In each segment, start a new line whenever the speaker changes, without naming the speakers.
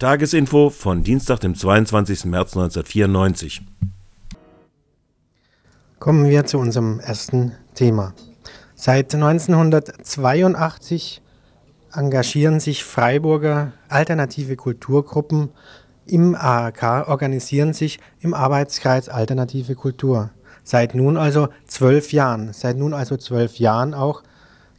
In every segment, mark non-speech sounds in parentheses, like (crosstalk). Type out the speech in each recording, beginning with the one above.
Tagesinfo von Dienstag, dem 22. März 1994.
Kommen wir zu unserem ersten Thema. Seit 1982 engagieren sich Freiburger alternative Kulturgruppen im ARK, organisieren sich im Arbeitskreis Alternative Kultur. Seit nun also zwölf Jahren, seit nun also zwölf Jahren auch,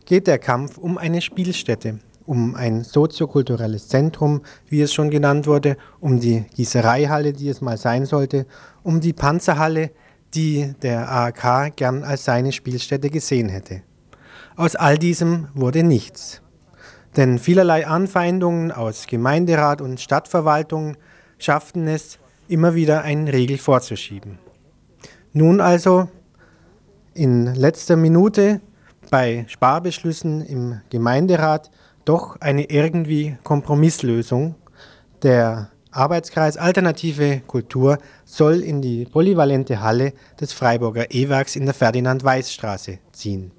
geht der Kampf um eine Spielstätte, um ein soziokulturelles Zentrum, wie es schon genannt wurde, um die Gießereihalle, die es mal sein sollte, um die Panzerhalle, die der AAK gern als seine Spielstätte gesehen hätte. Aus all diesem wurde nichts. Denn vielerlei Anfeindungen aus Gemeinderat und Stadtverwaltung schafften es, immer wieder einen Regel vorzuschieben. Nun also in letzter Minute bei Sparbeschlüssen im Gemeinderat doch eine irgendwie Kompromisslösung. Der Arbeitskreis Alternative Kultur soll in die polyvalente Halle des Freiburger E-Werks in der Ferdinand-Weiß-Straße ziehen.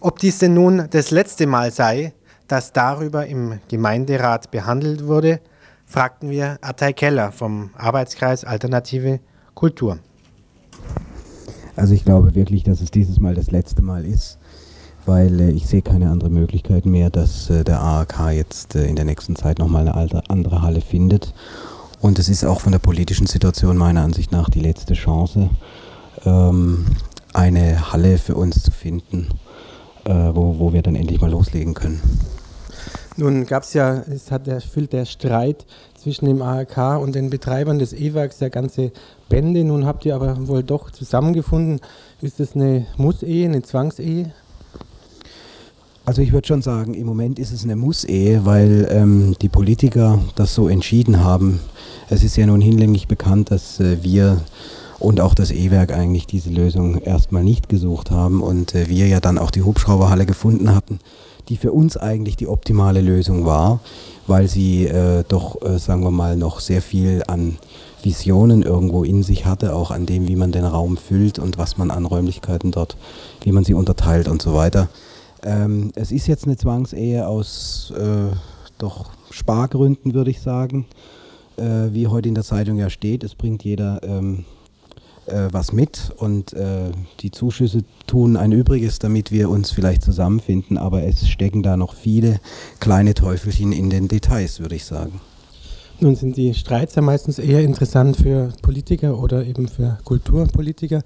Ob dies denn nun das letzte Mal sei, dass darüber im Gemeinderat behandelt wurde, fragten wir Atay Keller vom Arbeitskreis Alternative Kultur.
Also ich glaube wirklich, dass es dieses Mal das letzte Mal ist weil äh, ich sehe keine andere Möglichkeit mehr, dass äh, der AAK jetzt äh, in der nächsten Zeit nochmal eine andere Halle findet. Und es ist auch von der politischen Situation meiner Ansicht nach die letzte Chance, ähm, eine Halle für uns zu finden, wo, wo wir dann endlich mal loslegen können.
Nun gab es ja, es hat erfüllt der Streit zwischen dem ARK und den Betreibern des E-Werks der ganze Bände. Nun habt ihr aber wohl doch zusammengefunden. Ist das eine Muss-Ehe, eine Zwangsehe?
Also ich würde schon sagen, im Moment ist es eine Muss-Ehe, weil ähm, die Politiker das so entschieden haben. Es ist ja nun hinlänglich bekannt, dass äh, wir und auch das E-Werk eigentlich diese Lösung erstmal nicht gesucht haben und äh, wir ja dann auch die Hubschrauberhalle gefunden hatten, die für uns eigentlich die optimale Lösung war, weil sie äh, doch, äh, sagen wir mal, noch sehr viel an Visionen irgendwo in sich hatte, auch an dem, wie man den Raum füllt und was man an Räumlichkeiten dort, wie man sie unterteilt und so weiter. Ähm, es ist jetzt eine Zwangsehe aus äh, doch Spargründen, würde ich sagen. Äh, wie heute in der Zeitung ja steht, es bringt jeder ähm, äh, was mit und äh, die Zuschüsse tun ein Übriges, damit wir uns vielleicht zusammenfinden, aber es stecken da noch viele kleine Teufelchen in den Details, würde ich sagen.
Nun sind die Streits ja meistens eher interessant für Politiker oder eben für Kulturpolitiker.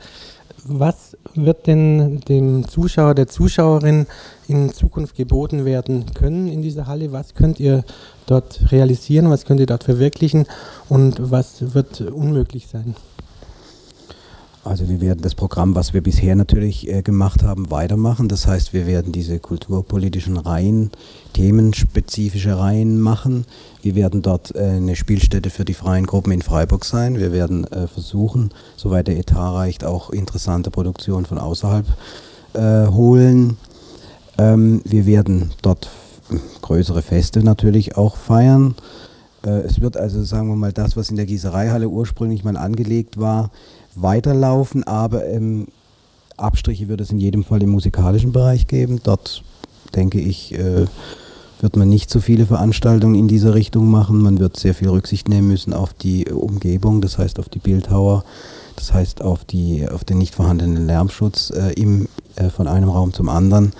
Was wird denn dem Zuschauer, der Zuschauerin in Zukunft geboten werden können in dieser Halle? Was könnt ihr dort realisieren? Was könnt ihr dort verwirklichen? Und was wird unmöglich sein?
Also wir werden das Programm, was wir bisher natürlich äh, gemacht haben, weitermachen. Das heißt, wir werden diese kulturpolitischen Reihen, themenspezifische Reihen machen. Wir werden dort äh, eine Spielstätte für die freien Gruppen in Freiburg sein. Wir werden äh, versuchen, soweit der Etat reicht, auch interessante Produktionen von außerhalb äh, holen. Ähm, wir werden dort größere Feste natürlich auch feiern. Äh, es wird also, sagen wir mal, das, was in der Gießereihalle ursprünglich mal angelegt war, weiterlaufen, aber ähm, Abstriche wird es in jedem Fall im musikalischen Bereich geben. Dort denke ich, äh, wird man nicht so viele Veranstaltungen in dieser Richtung machen. Man wird sehr viel Rücksicht nehmen müssen auf die Umgebung, das heißt auf die Bildhauer, das heißt auf, die, auf den nicht vorhandenen Lärmschutz äh, im, äh, von einem Raum zum anderen.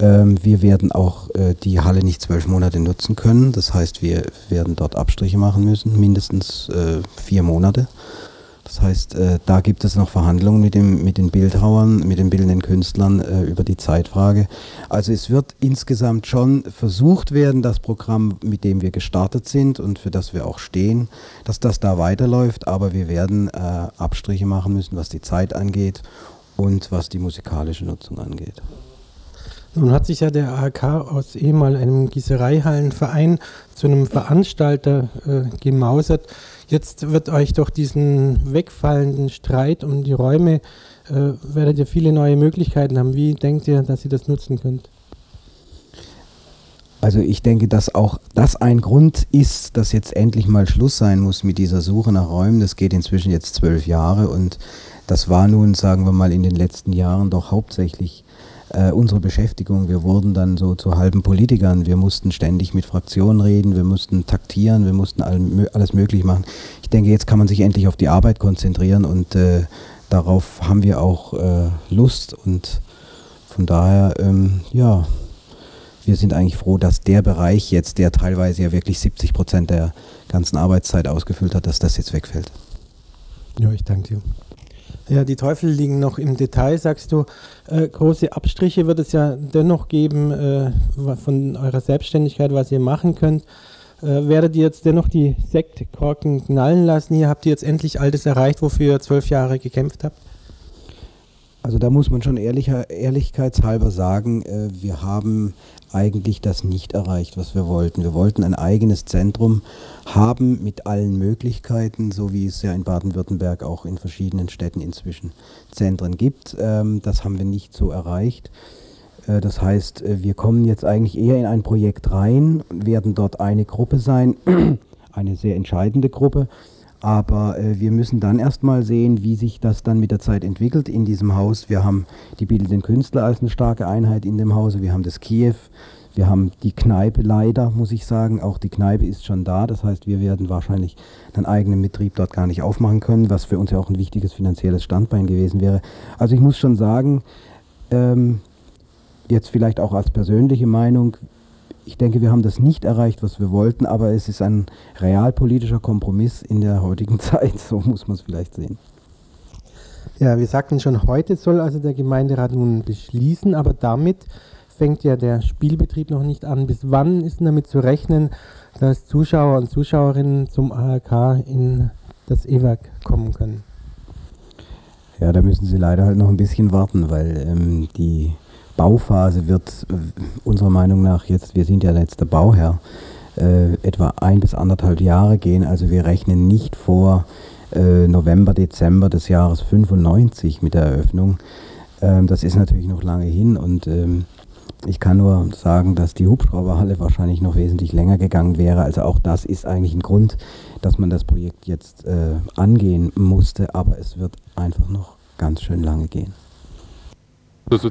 Ähm, wir werden auch äh, die Halle nicht zwölf Monate nutzen können. Das heißt, wir werden dort Abstriche machen müssen, mindestens äh, vier Monate. Das heißt, äh, da gibt es noch Verhandlungen mit, dem, mit den Bildhauern, mit den bildenden Künstlern äh, über die Zeitfrage. Also es wird insgesamt schon versucht werden, das Programm, mit dem wir gestartet sind und für das wir auch stehen, dass das da weiterläuft, aber wir werden äh, Abstriche machen müssen, was die Zeit angeht und was die musikalische Nutzung angeht.
Nun hat sich ja der AHK aus ehemals einem Gießereihallenverein zu einem Veranstalter äh, gemausert. Jetzt wird euch doch diesen wegfallenden Streit um die Räume, äh, werdet ihr viele neue Möglichkeiten haben. Wie denkt ihr, dass ihr das nutzen könnt?
Also ich denke, dass auch das ein Grund ist, dass jetzt endlich mal Schluss sein muss mit dieser Suche nach Räumen. Das geht inzwischen jetzt zwölf Jahre und das war nun, sagen wir mal, in den letzten Jahren doch hauptsächlich äh, unsere Beschäftigung. Wir wurden dann so zu halben Politikern. Wir mussten ständig mit Fraktionen reden, wir mussten taktieren, wir mussten all, alles möglich machen. Ich denke, jetzt kann man sich endlich auf die Arbeit konzentrieren und äh, darauf haben wir auch äh, Lust und von daher, ähm, ja, wir sind eigentlich froh, dass der Bereich jetzt, der teilweise ja wirklich 70 Prozent der ganzen Arbeitszeit ausgefüllt hat, dass das jetzt wegfällt.
Ja, ich danke dir. Ja, die Teufel liegen noch im Detail, sagst du. Äh, große Abstriche wird es ja dennoch geben äh, von eurer Selbstständigkeit, was ihr machen könnt. Äh, werdet ihr jetzt dennoch die Sektkorken knallen lassen? Hier habt ihr jetzt endlich all das erreicht, wofür ihr zwölf Jahre gekämpft habt?
Also da muss man schon ehrlicher, ehrlichkeitshalber sagen, äh, wir haben eigentlich das nicht erreicht, was wir wollten. Wir wollten ein eigenes Zentrum haben mit allen Möglichkeiten, so wie es ja in Baden-Württemberg auch in verschiedenen Städten inzwischen Zentren gibt. Ähm, das haben wir nicht so erreicht. Äh, das heißt, äh, wir kommen jetzt eigentlich eher in ein Projekt rein, werden dort eine Gruppe sein, (clears throat) eine sehr entscheidende Gruppe. Aber äh, wir müssen dann erstmal sehen, wie sich das dann mit der Zeit entwickelt in diesem Haus. Wir haben die bildenden Künstler als eine starke Einheit in dem Hause. Wir haben das Kiew. Wir haben die Kneipe leider, muss ich sagen. Auch die Kneipe ist schon da. Das heißt, wir werden wahrscheinlich einen eigenen Betrieb dort gar nicht aufmachen können, was für uns ja auch ein wichtiges finanzielles Standbein gewesen wäre. Also ich muss schon sagen, ähm, jetzt vielleicht auch als persönliche Meinung, ich denke, wir haben das nicht erreicht, was wir wollten, aber es ist ein realpolitischer Kompromiss in der heutigen (laughs) Zeit, so muss man es vielleicht sehen.
Ja, wir sagten schon, heute soll also der Gemeinderat nun beschließen, aber damit fängt ja der Spielbetrieb noch nicht an. Bis wann ist denn damit zu rechnen, dass Zuschauer und Zuschauerinnen zum ARK in das EWAG kommen können?
Ja, da müssen Sie leider halt noch ein bisschen warten, weil ähm, die Bauphase wird äh, unserer Meinung nach jetzt, wir sind ja jetzt der Bauherr, äh, etwa ein bis anderthalb Jahre gehen. Also wir rechnen nicht vor äh, November, Dezember des Jahres 95 mit der Eröffnung. Ähm, das ist natürlich noch lange hin und ähm, ich kann nur sagen, dass die Hubschrauberhalle wahrscheinlich noch wesentlich länger gegangen wäre. Also auch das ist eigentlich ein Grund, dass man das Projekt jetzt äh, angehen musste, aber es wird einfach noch ganz schön lange gehen.
Das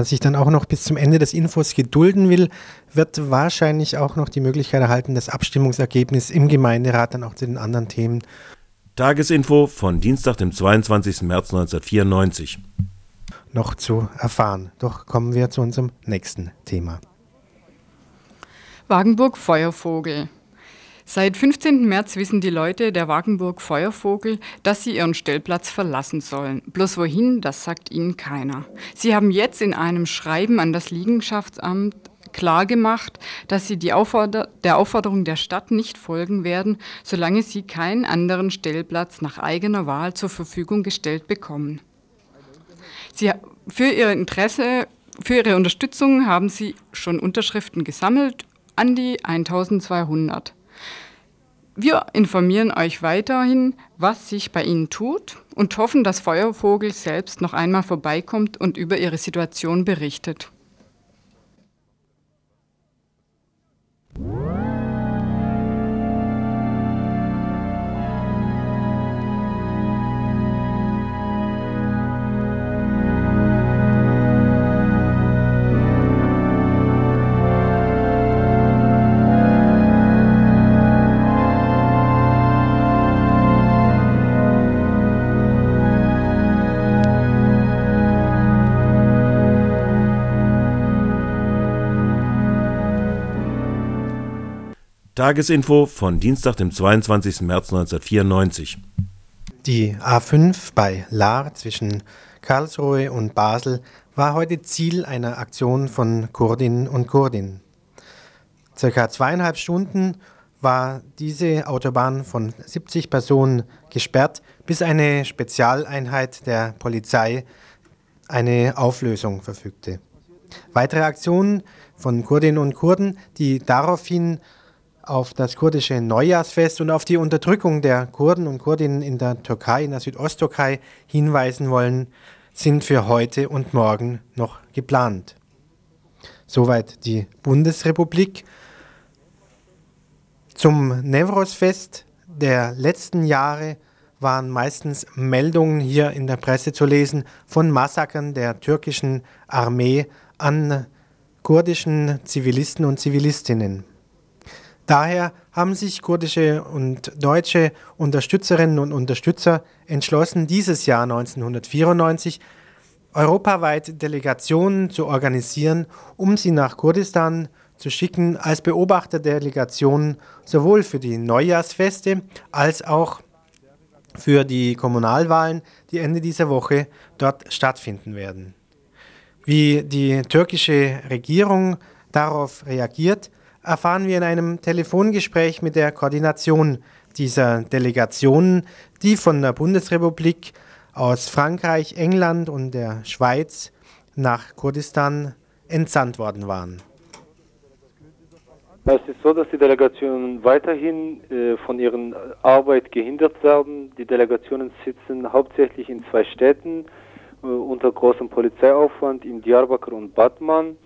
Wer sich dann auch noch bis zum Ende des Infos gedulden will, wird wahrscheinlich auch noch die Möglichkeit erhalten, das Abstimmungsergebnis im Gemeinderat dann auch zu den anderen Themen.
Tagesinfo von Dienstag, dem 22. März 1994.
Noch zu erfahren. Doch kommen wir zu unserem nächsten Thema.
Wagenburg Feuervogel. Seit 15. März wissen die Leute der Wagenburg Feuervogel, dass sie ihren Stellplatz verlassen sollen. Bloß wohin, das sagt ihnen keiner. Sie haben jetzt in einem Schreiben an das Liegenschaftsamt klargemacht, dass sie Aufforder der Aufforderung der Stadt nicht folgen werden, solange sie keinen anderen Stellplatz nach eigener Wahl zur Verfügung gestellt bekommen. Sie, für ihr Interesse, für ihre Unterstützung haben sie schon Unterschriften gesammelt, an die 1200. Wir informieren euch weiterhin, was sich bei ihnen tut und hoffen, dass Feuervogel selbst noch einmal vorbeikommt und über ihre Situation berichtet.
Tagesinfo von Dienstag, dem 22. März 1994.
Die A5 bei Lahr zwischen Karlsruhe und Basel war heute Ziel einer Aktion von Kurdinnen und Kurdinnen. Circa zweieinhalb Stunden war diese Autobahn von 70 Personen gesperrt, bis eine Spezialeinheit der Polizei eine Auflösung verfügte. Weitere Aktionen von Kurdinnen und Kurden, die daraufhin auf das kurdische Neujahrsfest und auf die Unterdrückung der Kurden und Kurdinnen in der Türkei, in der Südosttürkei hinweisen wollen, sind für heute und morgen noch geplant. Soweit die Bundesrepublik. Zum Nevros-Fest der letzten Jahre waren meistens Meldungen hier in der Presse zu lesen von Massakern der türkischen Armee an kurdischen Zivilisten und Zivilistinnen. Daher haben sich kurdische und deutsche Unterstützerinnen und Unterstützer entschlossen, dieses Jahr 1994 europaweit Delegationen zu organisieren, um sie nach Kurdistan zu schicken als Beobachterdelegationen sowohl für die Neujahrsfeste als auch für die Kommunalwahlen, die Ende dieser Woche dort stattfinden werden. Wie die türkische Regierung darauf reagiert, erfahren wir in einem Telefongespräch mit der Koordination dieser Delegationen, die von der Bundesrepublik aus Frankreich, England und der Schweiz nach Kurdistan entsandt worden waren.
Es ist so, dass die Delegationen weiterhin äh, von ihrer Arbeit gehindert werden. Die Delegationen sitzen hauptsächlich in zwei Städten äh, unter großem Polizeiaufwand, in Diyarbakir und Batman.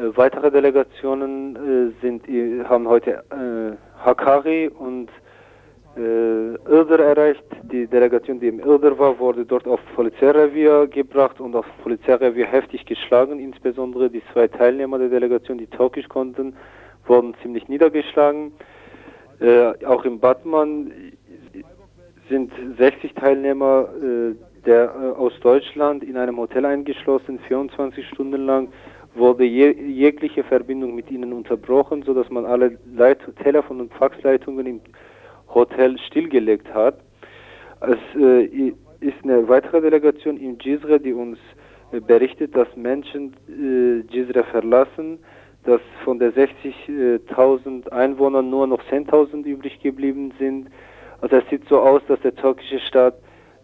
Äh, weitere Delegationen äh, sind, haben heute äh, Hakkari und äh, Irder erreicht. Die Delegation, die im Irder war, wurde dort auf Polizeirevier gebracht und auf Polizeirevier heftig geschlagen. Insbesondere die zwei Teilnehmer der Delegation, die Türkisch konnten, wurden ziemlich niedergeschlagen. Äh, auch im Batman sind 60 Teilnehmer äh, der, äh, aus Deutschland in einem Hotel eingeschlossen, 24 Stunden lang wurde je, jegliche Verbindung mit ihnen unterbrochen, sodass man alle Leit Telefon- und Faxleitungen im Hotel stillgelegt hat. Es äh, ist eine weitere Delegation in Gizre, die uns äh, berichtet, dass Menschen äh, Gizre verlassen, dass von der 60.000 Einwohnern nur noch 10.000 übrig geblieben sind. Also es sieht so aus, dass der türkische Staat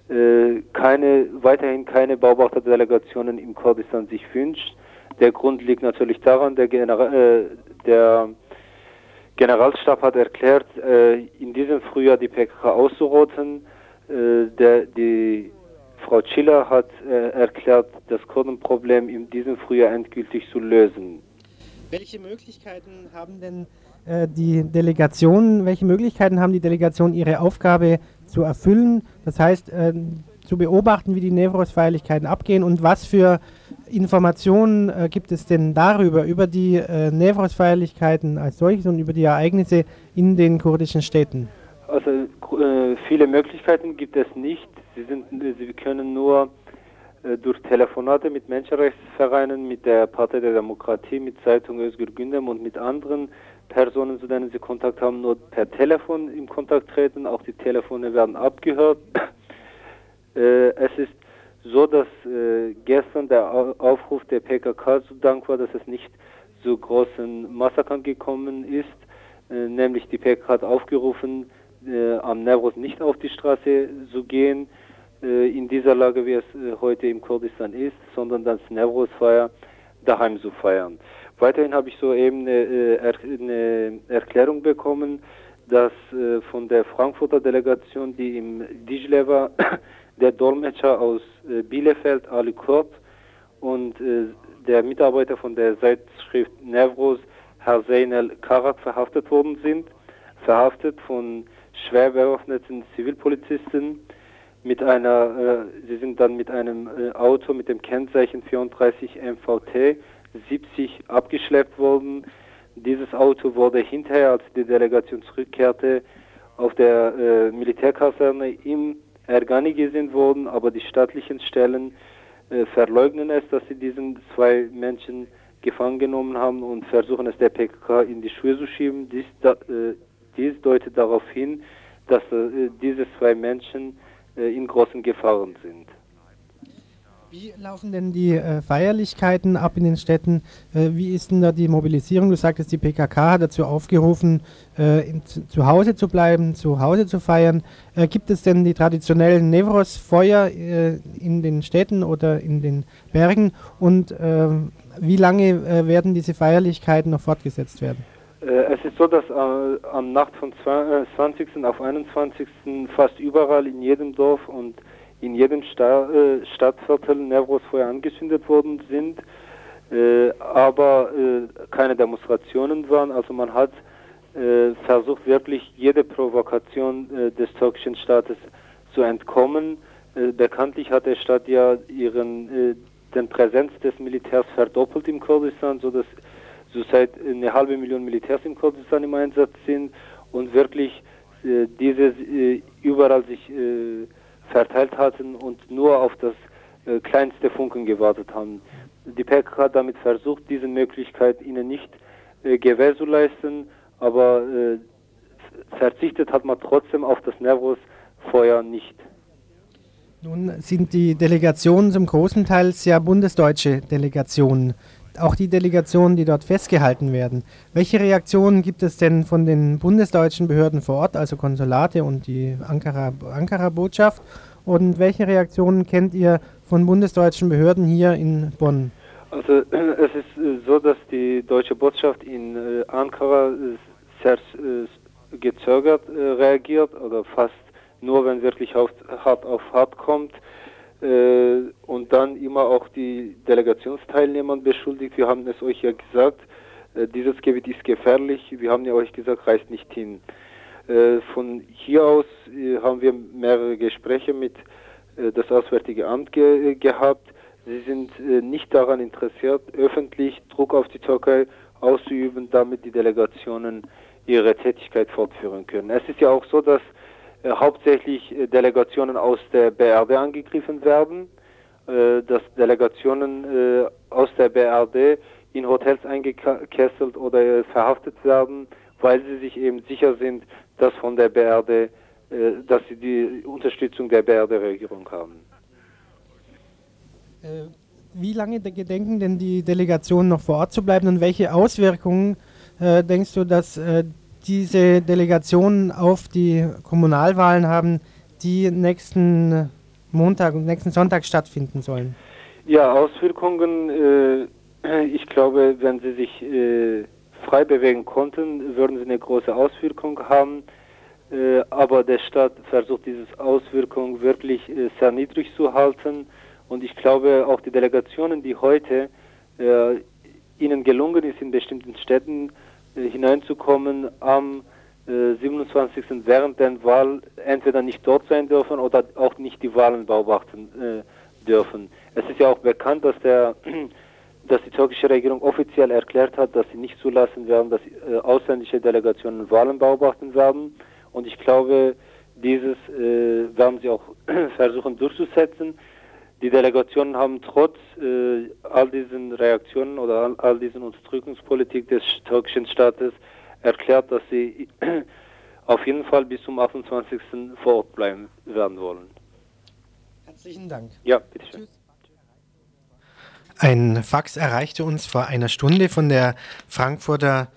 äh, keine, weiterhin keine Beobachterdelegationen im Kurdistan sich wünscht. Der Grund liegt natürlich daran, der, Genera äh, der Generalstab hat erklärt, äh, in diesem Frühjahr die PKK auszurotten. Äh, der, die Frau Schiller hat äh, erklärt, das Kurdenproblem in diesem Frühjahr endgültig zu lösen.
Welche Möglichkeiten haben denn äh, die Delegationen, welche Möglichkeiten haben die Delegationen, ihre Aufgabe zu erfüllen? Das heißt, äh, zu beobachten, wie die Nevros-Feierlichkeiten abgehen und was für Informationen äh, gibt es denn darüber, über die äh, Nevros-Feierlichkeiten als solches und über die Ereignisse in den kurdischen Städten?
Also äh, viele Möglichkeiten gibt es nicht. Sie, sind, sie können nur äh, durch Telefonate mit Menschenrechtsvereinen, mit der Partei der Demokratie, mit Zeitung Özgür Gündem und mit anderen Personen, zu denen sie Kontakt haben, nur per Telefon in Kontakt treten. Auch die Telefone werden abgehört. (clears throat) Äh, es ist so, dass äh, gestern der Aufruf der PKK so dank war, dass es nicht zu großen Massakern gekommen ist. Äh, nämlich die PKK hat aufgerufen, äh, am Nevros nicht auf die Straße zu gehen, äh, in dieser Lage, wie es äh, heute im Kurdistan ist, sondern das Nevros-Feier daheim zu feiern. Weiterhin habe ich soeben eine, eine Erklärung bekommen, dass äh, von der Frankfurter Delegation, die im Dicle war, der Dolmetscher aus äh, Bielefeld, Ali Kurt, und äh, der Mitarbeiter von der Zeitschrift Nevros, Herr Zeynel Karat, verhaftet worden sind. Verhaftet von schwer bewaffneten Zivilpolizisten mit einer, äh, sie sind dann mit einem äh, Auto mit dem Kennzeichen 34 MVT 70 abgeschleppt worden. Dieses Auto wurde hinterher, als die Delegation zurückkehrte, auf der äh, Militärkaserne im Ergani gesehen worden, aber die staatlichen Stellen äh, verleugnen es, dass sie diesen zwei Menschen gefangen genommen haben und versuchen es der PKK in die Schuhe zu schieben. Dies, da, äh, dies deutet darauf hin, dass äh, diese zwei Menschen äh, in großen Gefahren sind.
Wie laufen denn die äh, Feierlichkeiten ab in den Städten? Äh, wie ist denn da die Mobilisierung? Du sagtest, die PKK hat dazu aufgerufen, äh, in, zu, Hause zu bleiben, zu Hause zu feiern. Äh, gibt es denn die traditionellen Nevros-Feuer äh, in den Städten oder in den Bergen? Und äh, wie lange werden diese Feierlichkeiten noch fortgesetzt werden?
Es ist so, dass am Nacht von 20. auf 21. fast überall in jedem Dorf und in jedem Sta äh, Stadtviertel Nevros vorher angezündet worden sind, äh, aber äh, keine Demonstrationen waren. Also man hat äh, versucht wirklich jede Provokation äh, des türkischen Staates zu entkommen. Äh, bekanntlich hat der Staat ja ihren den Präsenz des Militärs verdoppelt im Kurdistan, so dass zurzeit eine halbe Million Militärs im Kurdistan im Einsatz sind und wirklich diese überall sich verteilt hatten und nur auf das äh, kleinste Funken gewartet haben. Die PKK hat damit versucht, diese Möglichkeit ihnen nicht äh, Gewähr zu leisten, aber äh, verzichtet hat man trotzdem auf das Nervos-Feuer nicht.
Nun sind die Delegationen zum großen Teil sehr bundesdeutsche Delegationen auch die Delegationen, die dort festgehalten werden. Welche Reaktionen gibt es denn von den bundesdeutschen Behörden vor Ort, also Konsulate und die Ankara-Botschaft? und welche Reaktionen kennt ihr von bundesdeutschen Behörden hier in Bonn?
Also (clears throat) es ist äh, so, dass die deutsche Botschaft in äh, Ankara sehr äh, gezögert reagiert oder fast nur, wenn wirklich hart auf hart kommt äh, und dann immer auch die Delegationsteilnehmer beschuldigt. Wir haben es euch ja gesagt, äh, dieses Gebiet ist gefährlich. Wir haben ja euch gesagt, reist nicht hin. Äh, von hier aus äh, haben wir mehrere Gespräche mit äh, das Auswärtige Amt ge gehabt. Sie sind äh, nicht daran interessiert, öffentlich Druck auf die Türkei auszuüben, damit die Delegationen ihre Tätigkeit fortführen können. Es ist ja auch so, dass äh, hauptsächlich äh, Delegationen aus der BRD angegriffen werden, äh, dass Delegationen aus der BRD in Hotels eingekesselt oder verhaftet werden, weil sie sich eben sicher sind, dass von der BRD, dass sie die Unterstützung der BRD-Regierung haben.
Wie lange gedenken denn die Delegationen noch vor Ort zu bleiben und welche Auswirkungen äh, denkst du, dass äh, diese Delegationen auf die Kommunalwahlen haben, die nächsten Montag und nächsten Sonntag stattfinden sollen?
Ja, Auswirkungen, äh, ich glaube, wenn sie sich äh, frei bewegen konnten, würden sie eine große Auswirkung haben. Äh, aber der Staat versucht diese Auswirkung wirklich äh, sehr niedrig zu halten. Und ich glaube, auch die Delegationen, die heute äh, ihnen gelungen ist, in bestimmten Städten hineinzukommen am 27. Äh, während der Wahl entweder nicht dort sein dürfen oder auch nicht die Wahlen beobachten äh, dürfen. Es ist ja auch bekannt, dass der (clears throat) dass die türkische Regierung offiziell erklärt hat, dass sie nicht zulassen werden, dass äh, ausländische Delegationen Wahlen beobachten werden. Und ich glaube, dieses äh, werden sie auch (clears throat) versuchen durchzusetzen. Die Delegationen haben trotz äh, all diesen Reaktionen oder all, all diesen Unterdrückungspolitik des türkischen Staates erklärt, dass sie (clears throat) auf jeden Fall bis zum 28. vor Ort bleiben werden wollen.
Herzlichen Dank.
Ja, bitteschön.
Ein Fax erreichte uns vor einer Stunde von der Frankfurter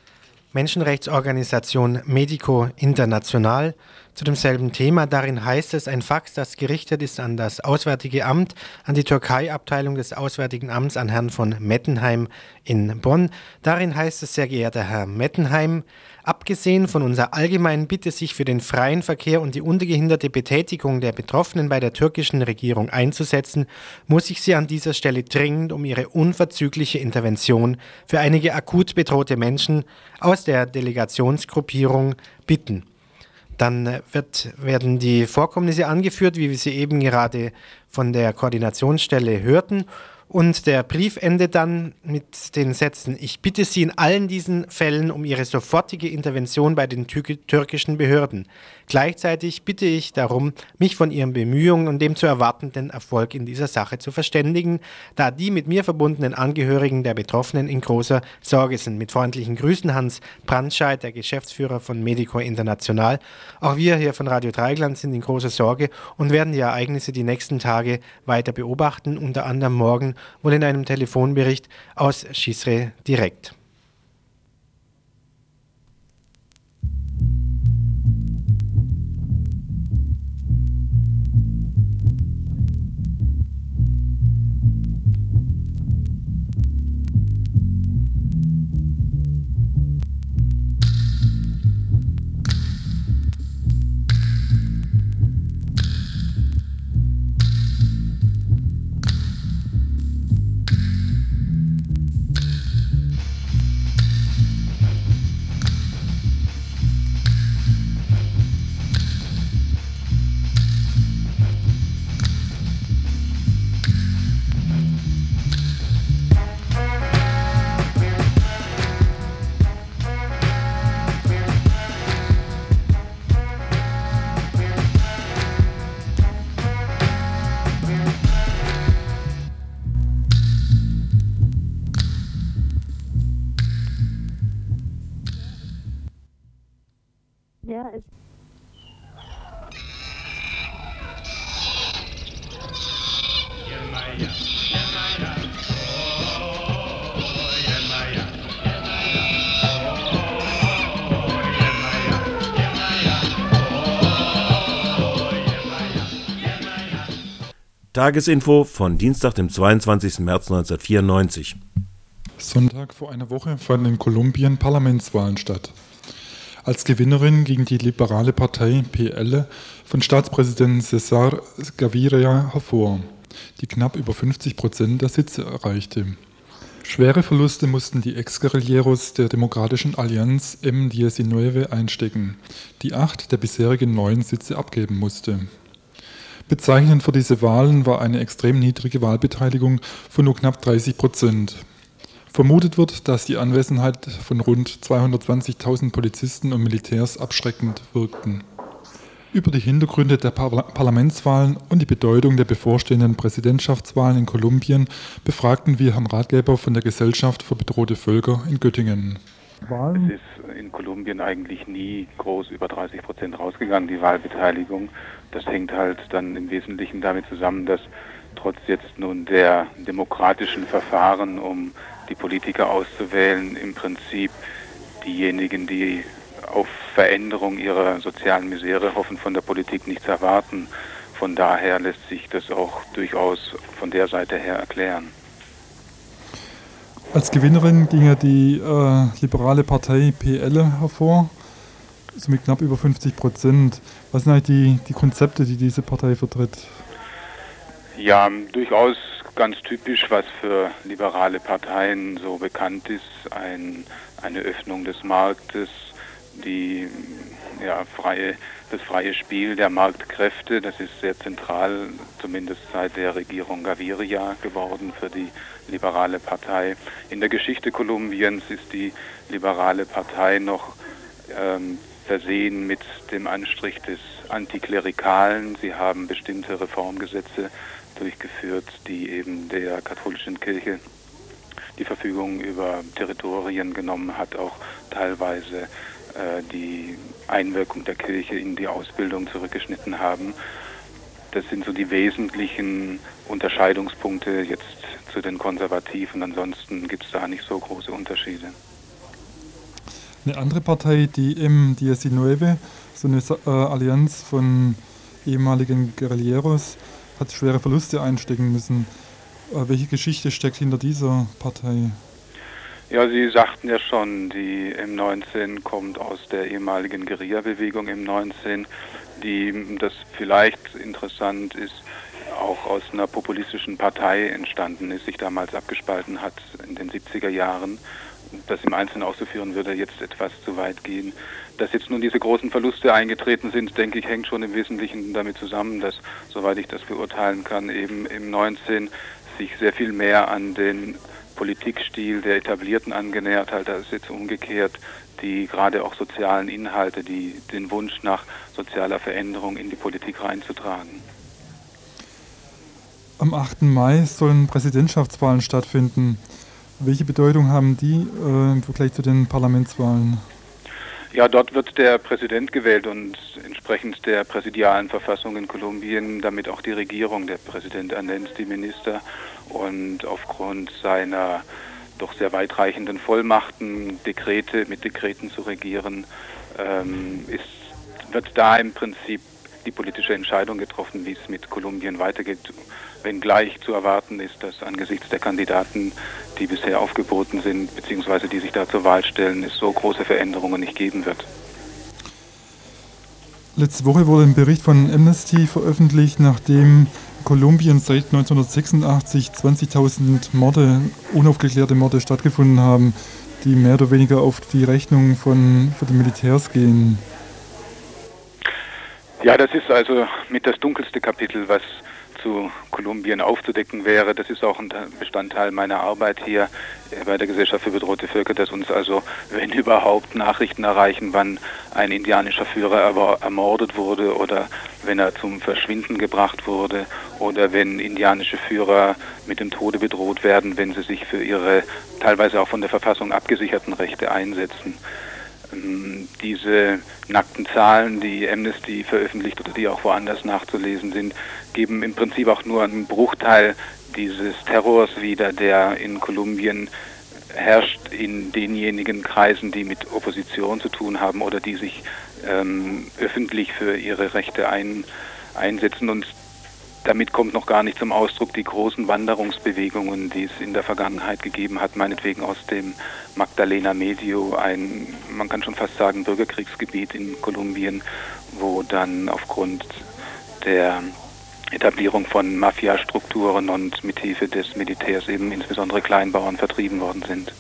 Menschenrechtsorganisation Medico International zu demselben Thema. Darin heißt es, ein Fax, das gerichtet ist an das Auswärtige Amt, an die Türkei-Abteilung des Auswärtigen Amts, an Herrn von Mettenheim in Bonn. Darin heißt es, sehr geehrter Herr Mettenheim, Abgesehen von unserer allgemeinen Bitte, sich für den freien Verkehr und die ungehinderte Betätigung der Betroffenen bei der türkischen Regierung einzusetzen, muss ich Sie an dieser Stelle dringend um Ihre unverzügliche Intervention für einige akut bedrohte Menschen aus der Delegationsgruppierung bitten. Dann wird, werden die Vorkommnisse angeführt, wie wir sie eben gerade von der Koordinationsstelle hörten. Und der Brief endet dann mit den Sätzen, ich bitte Sie in allen diesen Fällen um Ihre sofortige Intervention bei den türkischen Behörden. Gleichzeitig bitte ich darum, mich von Ihren Bemühungen und dem zu erwartenden Erfolg in dieser Sache zu verständigen, da die mit mir verbundenen Angehörigen der Betroffenen in großer Sorge sind. Mit freundlichen Grüßen Hans Brandscheid, der Geschäftsführer von Medico International. Auch wir hier von Radio Dreigland sind in großer Sorge und werden die Ereignisse die nächsten Tage weiter beobachten, unter anderem morgen wohl in einem Telefonbericht aus Schisre direkt.
Tagesinfo von Dienstag, dem 22. März 1994.
Sonntag vor einer Woche fanden in Kolumbien Parlamentswahlen statt. Als Gewinnerin ging die liberale Partei PL von Staatspräsident Cesar Gaviria hervor, die knapp über 50 Prozent der Sitze erreichte. Schwere Verluste mussten die Ex-Guerilleros der Demokratischen Allianz M19 einstecken, die acht der bisherigen neun Sitze abgeben musste. Bezeichnend für diese Wahlen war eine extrem niedrige Wahlbeteiligung von nur knapp 30 Prozent. Vermutet wird, dass die Anwesenheit von rund 220.000 Polizisten und Militärs abschreckend wirkten. Über die Hintergründe der Parlamentswahlen und die Bedeutung der bevorstehenden Präsidentschaftswahlen in Kolumbien befragten wir Herrn Ratgeber von der Gesellschaft für bedrohte Völker in Göttingen.
Es ist in Kolumbien eigentlich nie groß über 30 Prozent rausgegangen, die Wahlbeteiligung. Das hängt halt dann im Wesentlichen damit zusammen, dass trotz jetzt nun der demokratischen Verfahren, um die Politiker auszuwählen, im Prinzip diejenigen, die auf Veränderung ihrer sozialen Misere hoffen, von der Politik nichts erwarten. Von daher lässt sich das auch durchaus von der Seite her erklären.
Als Gewinnerin ging ja die äh, liberale Partei PL hervor so mit knapp über 50 Prozent. Was sind eigentlich die, die Konzepte, die diese Partei vertritt?
Ja, durchaus ganz typisch, was für liberale Parteien so bekannt ist. Ein, eine Öffnung des Marktes, die ja, freie, das freie Spiel der Marktkräfte, das ist sehr zentral, zumindest seit der Regierung Gaviria geworden für die liberale Partei. In der Geschichte Kolumbiens ist die liberale Partei noch ähm, versehen mit dem Anstrich des Antiklerikalen. Sie haben bestimmte Reformgesetze durchgeführt, die eben der katholischen Kirche die Verfügung über Territorien genommen hat, auch teilweise äh, die Einwirkung der Kirche in die Ausbildung zurückgeschnitten haben. Das sind so die wesentlichen Unterscheidungspunkte jetzt zu den Konservativen. Ansonsten gibt es da nicht so große Unterschiede.
Eine andere Partei, die M19, so eine äh, Allianz von ehemaligen Guerilleros hat schwere Verluste einstecken müssen. Äh, welche Geschichte steckt hinter dieser Partei?
Ja, Sie sagten ja schon, die M19 kommt aus der ehemaligen Guerilla-Bewegung M19, die, das vielleicht interessant ist, auch aus einer populistischen Partei entstanden ist, sich damals abgespalten hat in den 70er Jahren. Das im Einzelnen auszuführen würde jetzt etwas zu weit gehen. Dass jetzt nun diese großen Verluste eingetreten sind, denke ich, hängt schon im Wesentlichen damit zusammen, dass, soweit ich das beurteilen kann, eben im 19 sich sehr viel mehr an den Politikstil der Etablierten angenähert hat, als jetzt umgekehrt die gerade auch sozialen Inhalte, die den Wunsch nach sozialer Veränderung in die Politik reinzutragen.
Am 8. Mai sollen Präsidentschaftswahlen stattfinden. Welche Bedeutung haben die äh, im Vergleich zu den Parlamentswahlen?
Ja, dort wird der Präsident gewählt und entsprechend der präsidialen Verfassung in Kolumbien damit auch die Regierung. Der Präsident ernennt die Minister und aufgrund seiner doch sehr weitreichenden Vollmachten, Dekrete mit Dekreten zu regieren, ähm, ist, wird da im Prinzip die politische Entscheidung getroffen, wie es mit Kolumbien weitergeht wenngleich zu erwarten ist, dass angesichts der Kandidaten, die bisher aufgeboten sind, beziehungsweise die sich da zur Wahl stellen, es so große Veränderungen nicht geben wird.
Letzte Woche wurde ein Bericht von Amnesty veröffentlicht, nachdem Kolumbien seit 1986 20.000 Morde, unaufgeklärte Morde stattgefunden haben, die mehr oder weniger auf die Rechnung von, von den Militärs gehen.
Ja, das ist also mit das dunkelste Kapitel, was zu Kolumbien aufzudecken wäre. Das ist auch ein Bestandteil meiner Arbeit hier bei der Gesellschaft für bedrohte Völker, dass uns also, wenn (laughs) überhaupt, Nachrichten erreichen, wann ein indianischer Führer ermordet wurde oder wenn er zum Verschwinden gebracht wurde oder wenn indianische Führer mit dem Tode bedroht werden, wenn sie sich für ihre teilweise auch von der Verfassung abgesicherten Rechte einsetzen. Ähm, diese nackten Zahlen, die Amnesty veröffentlicht oder die auch woanders nachzulesen sind, geben im Prinzip auch nur einen Bruchteil dieses Terrors wieder, der in Kolumbien herrscht in denjenigen Kreisen, die mit Opposition zu tun haben oder die sich ähm, öffentlich für ihre Rechte ein, einsetzen. Und damit kommt noch gar nicht zum Ausdruck die großen Wanderungsbewegungen, die es in der Vergangenheit gegeben hat, meinetwegen aus dem Magdalena Medio, ein, man kann schon fast sagen, Bürgerkriegsgebiet in Kolumbien, wo dann aufgrund der Etablierung von Mafiastrukturen und mithilfe des Militärs eben insbesondere Kleinbauern vertrieben worden sind.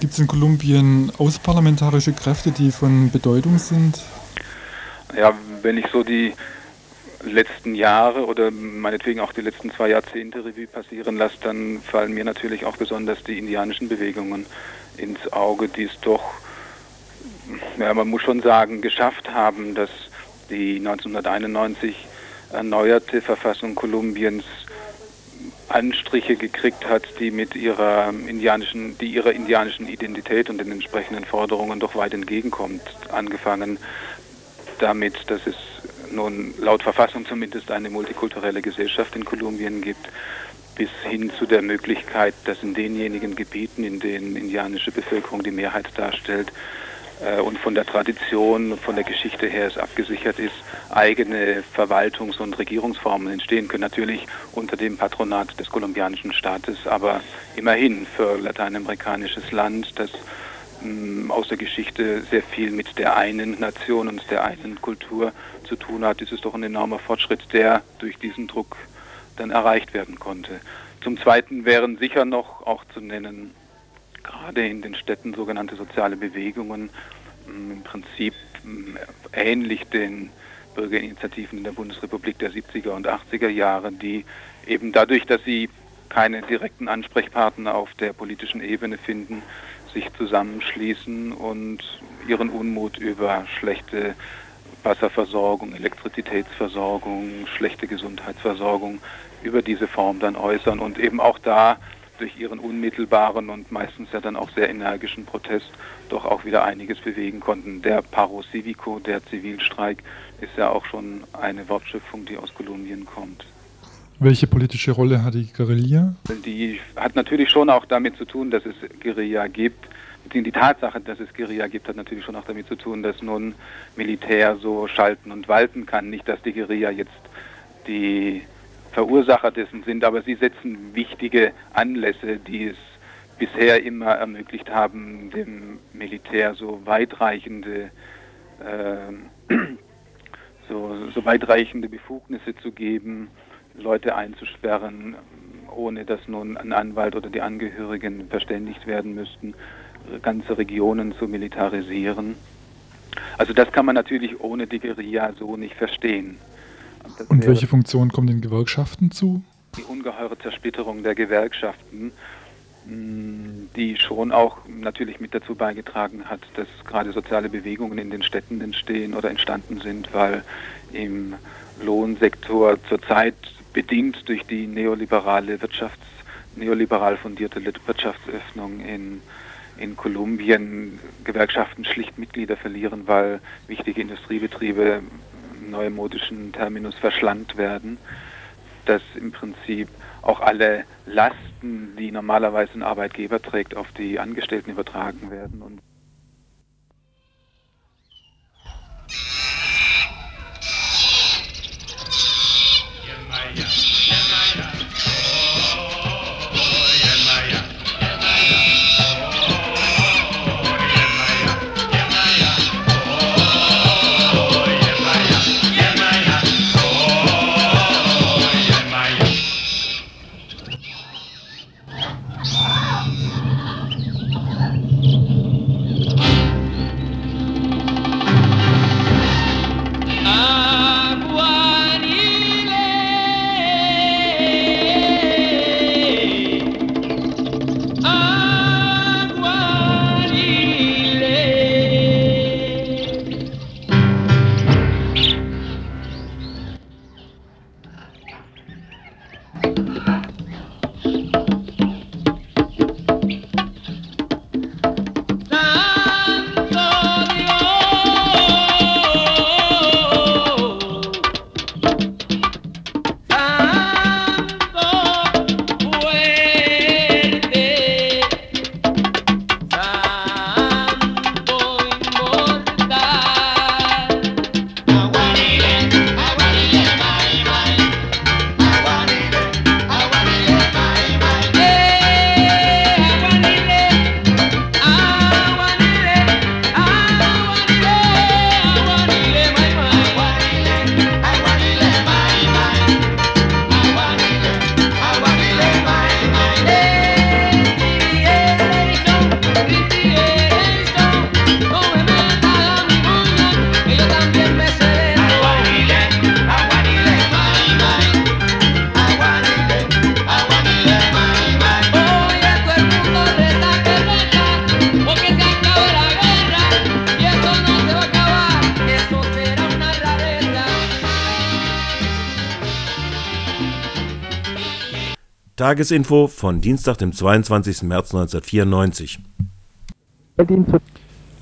Gibt es in Kolumbien außerparlamentarische Kräfte, die von Bedeutung sind?
Ja, wenn ich so die letzten Jahre oder meinetwegen auch die letzten zwei Jahrzehnte Revue passieren lasse, dann fallen mir natürlich auch besonders die indianischen Bewegungen ins Auge, die es doch, ja, man muss schon sagen, geschafft haben, dass die 1991 erneuerte Verfassung Kolumbiens Anstriche gekriegt hat, die mit ihrer indianischen, die ihrer indianischen Identität und den entsprechenden Forderungen doch weit entgegenkommt. Angefangen damit, dass es nun laut Verfassung zumindest eine multikulturelle Gesellschaft in Kolumbien gibt, bis hin zu der Möglichkeit, dass in denjenigen Gebieten, in denen indianische Bevölkerung die Mehrheit darstellt äh, und von der Tradition, von der Geschichte her es abgesichert ist, eigene Verwaltungs- und Regierungsformen entstehen können. Natürlich unter dem Patronat des kolumbianischen Staates, aber immerhin für lateinamerikanisches Land, das ähm, aus der Geschichte sehr viel mit der einen Nation und der einen Kultur zu tun hat, ist es doch ein enormer Fortschritt, der durch diesen Druck dann erreicht werden konnte. Zum Zweiten wären sicher noch auch zu nennen, gerade in den Städten sogenannte soziale Bewegungen, ähm, im Prinzip ähm, ähnlich den Bürgerinitiativen in der Bundesrepublik der 70er und 80er Jahre, die eben dadurch, dass sie keine direkten Ansprechpartner auf der politischen Ebene finden, sich zusammenschließen und ihren Unmut über schlechte Wasserversorgung, Elektrizitätsversorgung, schlechte Gesundheitsversorgung über diese Form dann äußern und eben auch da durch ihren unmittelbaren und meistens ja dann auch sehr energischen Protest doch auch wieder einiges bewegen konnten. Der Paro Civico, der Zivilstreik, ist ja auch schon eine Wortschöpfung, die aus Kolumbien kommt.
Welche politische Rolle hat die Guerilla?
Die hat natürlich schon auch damit zu tun, dass es Guerilla gibt. Die Tatsache, dass es Guerilla gibt, hat natürlich schon auch damit zu tun, dass nun Militär so schalten und walten kann. Nicht, dass die Guerilla jetzt die Verursacher dessen sind, aber sie setzen wichtige Anlässe, die es bisher immer ermöglicht haben, dem Militär so weitreichende äh, (clears throat) so, so weitreichende Befugnisse zu geben, Leute einzusperren, ohne dass nun ein Anwalt oder die Angehörigen verständigt werden müssten, ganze Regionen zu militarisieren. Also das kann man natürlich ohne die Guerilla so nicht verstehen.
Und, Und welche Funktion kommen den Gewerkschaften zu?
Die ungeheure Zersplitterung der Gewerkschaften, mm, die schon auch natürlich mit dazu beigetragen hat, dass gerade soziale Bewegungen in den Städten entstehen oder entstanden sind, weil im Lohnsektor zurzeit bedingt durch die neoliberale Wirtschafts neoliberal fundierte Wirtschaftsöffnung in in Kolumbien Gewerkschaften schlicht Mitglieder verlieren, weil wichtige Industriebetriebe neumodischen Terminus verschlankt werden, dass im Prinzip auch alle Lasten, die normalerweise ein Arbeitgeber trägt, auf die Angestellten übertragen werden. Und
Tagesinfo von Dienstag, dem 22. März 1994.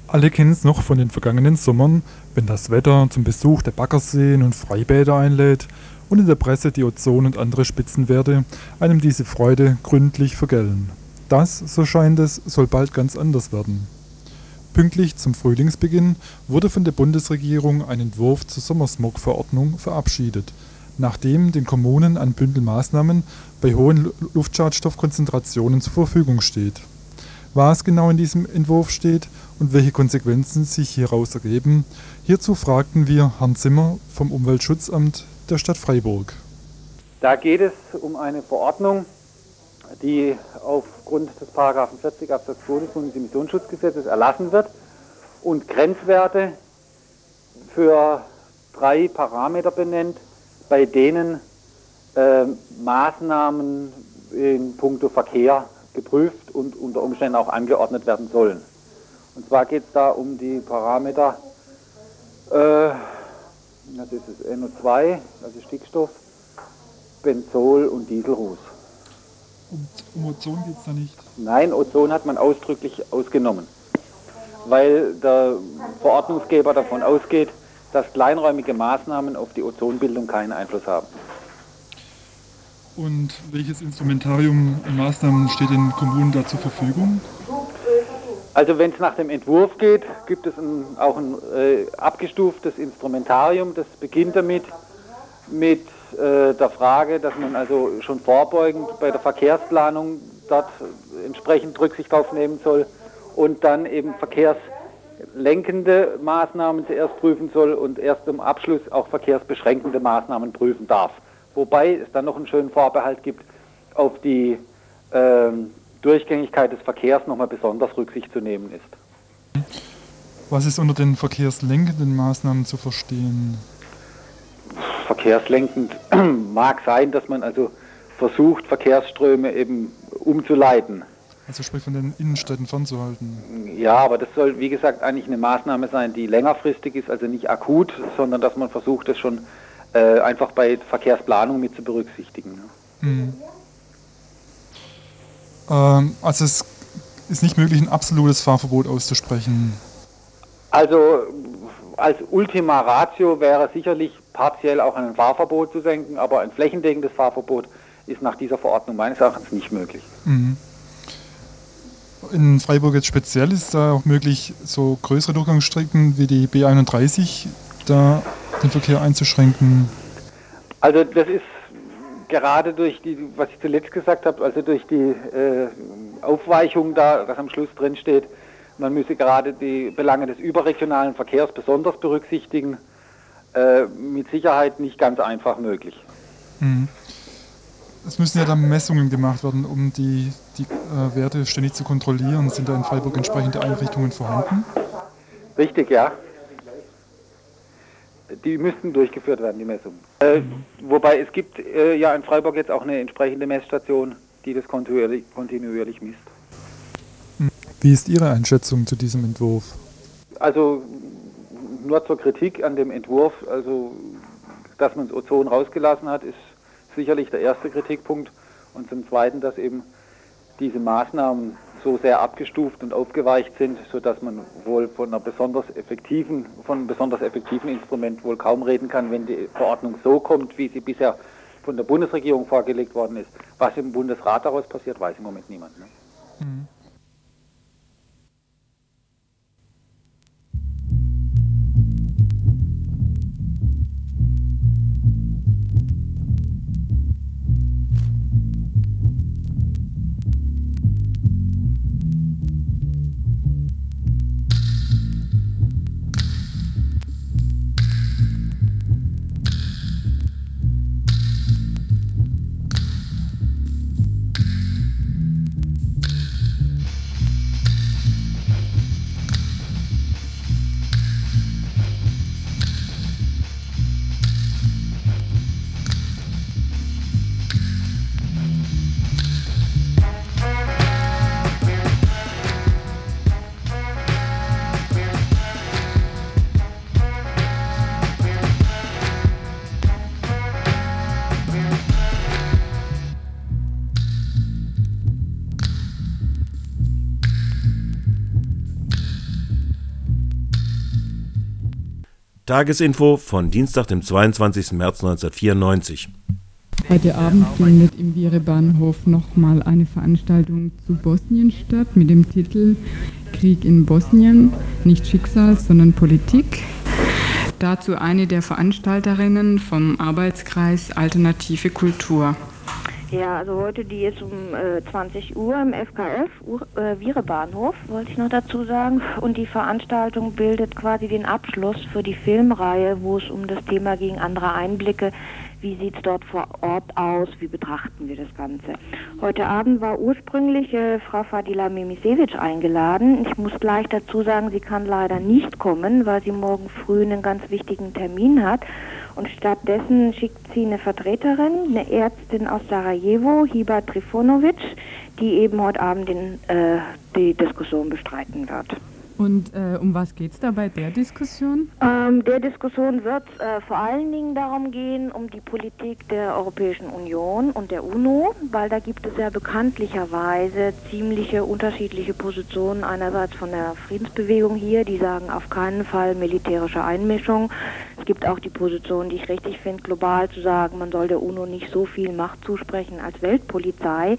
Alle kennen es noch von den vergangenen Sommern, wenn das Wetter zum Besuch der Baggerseen und Freibäder einlädt und in der Presse die Ozon- und andere Spitzenwerte einem diese Freude gründlich vergällen. Das, so scheint es, soll bald ganz anders werden. Pünktlich zum Frühlingsbeginn wurde von der Bundesregierung ein Entwurf zur Sommersmog-Verordnung verabschiedet, nachdem den Kommunen ein Bündel Maßnahmen bei hohen Luftschadstoffkonzentrationen zur Verfügung steht. Was genau in diesem Entwurf steht und welche Konsequenzen sich hieraus ergeben, hierzu fragten wir Herrn Zimmer vom Umweltschutzamt der Stadt Freiburg.
Da geht es um eine Verordnung, die aufgrund des 40 Absatz 2 des Bundesemissionsschutzgesetzes erlassen wird und Grenzwerte für drei Parameter benennt, bei denen äh, Maßnahmen in puncto Verkehr geprüft und unter Umständen auch angeordnet werden sollen. Und zwar geht es da um die Parameter, äh, das ist das NO2, also Stickstoff, Benzol und Dieselruß.
Und um Ozon geht es da nicht?
Nein, Ozon hat man ausdrücklich ausgenommen, weil der Verordnungsgeber davon ausgeht, dass kleinräumige Maßnahmen auf die Ozonbildung keinen Einfluss haben.
Und welches Instrumentarium und Maßnahmen steht den Kommunen da zur Verfügung?
Also wenn es nach dem Entwurf geht, gibt es ein, auch ein äh, abgestuftes Instrumentarium. Das beginnt damit mit äh, der Frage, dass man also schon vorbeugend bei der Verkehrsplanung dort entsprechend Rücksicht darauf nehmen soll und dann eben verkehrslenkende Maßnahmen zuerst prüfen soll und erst im Abschluss auch verkehrsbeschränkende Maßnahmen prüfen darf. Wobei es dann noch einen schönen Vorbehalt gibt, auf die ähm, Durchgängigkeit des Verkehrs nochmal besonders Rücksicht zu nehmen ist.
Was ist unter den verkehrslenkenden Maßnahmen zu verstehen?
Verkehrslenkend (clears throat) mag sein, dass man also versucht, Verkehrsströme eben umzuleiten.
Also sprich von den Innenstädten fernzuhalten.
Ja, aber das soll, wie gesagt, eigentlich eine Maßnahme sein, die längerfristig ist, also nicht akut, sondern dass man versucht, das schon äh, einfach bei Verkehrsplanung mit zu berücksichtigen. Ne? Mhm.
Ähm, also es ist nicht möglich, ein absolutes Fahrverbot auszusprechen.
Also als Ultima Ratio wäre sicherlich partiell auch ein Fahrverbot zu senken, aber ein flächendeckendes Fahrverbot ist nach dieser Verordnung meines Erachtens nicht möglich. Mhm.
In Freiburg jetzt speziell ist da auch möglich, so größere Durchgangsstrecken wie die B31 da den Verkehr einzuschränken.
Also das ist gerade durch die, was ich zuletzt gesagt habe, also durch die äh, Aufweichung da, was am Schluss drin steht, man müsse gerade die Belange des überregionalen Verkehrs besonders berücksichtigen, äh, mit Sicherheit nicht ganz einfach möglich.
Mhm. Es müssen ja dann Messungen gemacht werden, um die, die äh, Werte ständig zu kontrollieren. Sind da in Freiburg entsprechende Einrichtungen vorhanden?
Richtig, ja. Die müssten durchgeführt werden, die Messungen. Äh, wobei es gibt äh, ja in Freiburg jetzt auch eine entsprechende Messstation, die das kontinuierlich, kontinuierlich misst.
Wie ist Ihre Einschätzung zu diesem Entwurf?
Also nur zur Kritik an dem Entwurf, also dass man das Ozon rausgelassen hat, ist sicherlich der erste Kritikpunkt. Und zum Zweiten, dass eben diese Maßnahmen so sehr abgestuft und aufgeweicht sind, sodass man wohl von einer besonders effektiven, von einem besonders effektiven Instrument wohl kaum reden kann, wenn die Verordnung so kommt, wie sie bisher von der Bundesregierung vorgelegt worden ist. Was im Bundesrat daraus passiert, weiß im Moment niemand. Ne? Mhm.
Tagesinfo von Dienstag, dem 22. März 1994.
Heute Abend findet im Viere-Bahnhof nochmal eine Veranstaltung zu Bosnien statt mit dem Titel Krieg in Bosnien, nicht Schicksal, sondern Politik. Dazu eine der Veranstalterinnen vom Arbeitskreis Alternative Kultur.
Ja, also heute die ist um äh, 20 Uhr im FKF, äh, Viere Bahnhof, wollte ich noch dazu sagen. Und die Veranstaltung bildet quasi den Abschluss für die Filmreihe, wo es um das Thema ging, andere Einblicke. Wie sieht es dort vor Ort aus? Wie betrachten wir das Ganze? Heute Abend war ursprünglich äh, Frau Fadila Mimisevic eingeladen. Ich muss gleich dazu sagen, sie kann leider nicht kommen, weil sie morgen früh einen ganz wichtigen Termin hat. Und stattdessen schickt sie eine Vertreterin, eine Ärztin aus Sarajevo, Hiba Trifonovic, die eben heute Abend den, äh, die Diskussion bestreiten wird.
Und äh, um was geht es da bei der Diskussion?
Ähm, der Diskussion wird äh, vor allen Dingen darum gehen, um die Politik der Europäischen Union und der UNO, weil da gibt es ja bekanntlicherweise ziemliche unterschiedliche Positionen. Einerseits von der Friedensbewegung hier, die sagen auf keinen Fall militärische Einmischung. Es gibt auch die Position, die ich richtig finde, global zu sagen, man soll der UNO nicht so viel Macht zusprechen als Weltpolizei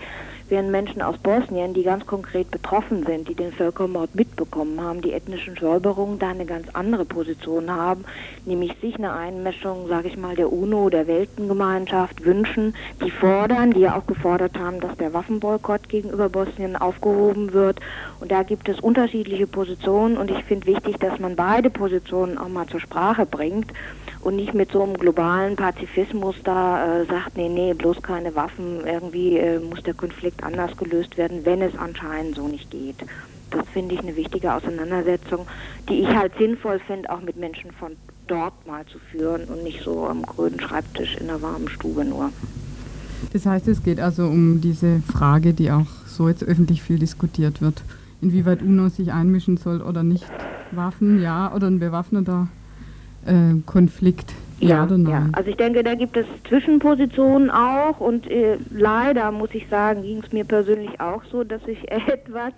während Menschen aus Bosnien, die ganz konkret betroffen sind, die den Völkermord mitbekommen haben, die ethnischen Säuberungen da eine ganz andere Position haben, nämlich sich eine Einmischung, sage ich mal, der UNO, der Weltengemeinschaft wünschen, die fordern, die ja auch gefordert haben, dass der Waffenboykott gegenüber Bosnien aufgehoben wird. Und da gibt es unterschiedliche Positionen und ich finde wichtig, dass man beide Positionen auch mal zur Sprache bringt und nicht mit so einem globalen Pazifismus da äh, sagt, nee, nee, bloß keine Waffen, irgendwie äh, muss der Konflikt anders gelöst werden, wenn es anscheinend so nicht geht. Das finde ich eine wichtige Auseinandersetzung, die ich halt sinnvoll finde, auch mit Menschen von dort mal zu führen und nicht so am grünen Schreibtisch in der warmen Stube nur.
Das heißt, es geht also um diese Frage, die auch so jetzt öffentlich viel diskutiert wird, inwieweit UNO sich einmischen soll oder nicht. Waffen, ja, oder ein bewaffneter äh, Konflikt. Ja, ja? Ja.
Also ich denke, da gibt es Zwischenpositionen auch und äh, leider muss ich sagen, ging es mir persönlich auch so, dass ich (laughs) etwas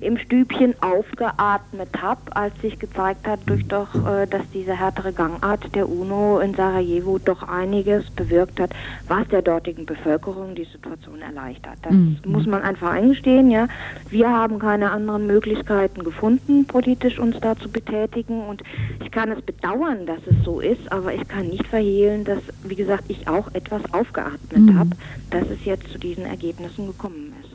im Stübchen aufgeatmet habe, als sich gezeigt hat, durch doch, äh, dass diese härtere Gangart der UNO in Sarajevo doch einiges bewirkt hat, was der dortigen Bevölkerung die Situation erleichtert. Das mhm. muss man einfach eingestehen, ja. Wir haben keine anderen Möglichkeiten gefunden, politisch uns da zu betätigen und ich kann es bedauern, dass es so ist, aber ich kann nicht verhehlen, dass, wie gesagt, ich auch etwas aufgeatmet mhm. habe, dass es jetzt zu diesen Ergebnissen gekommen ist.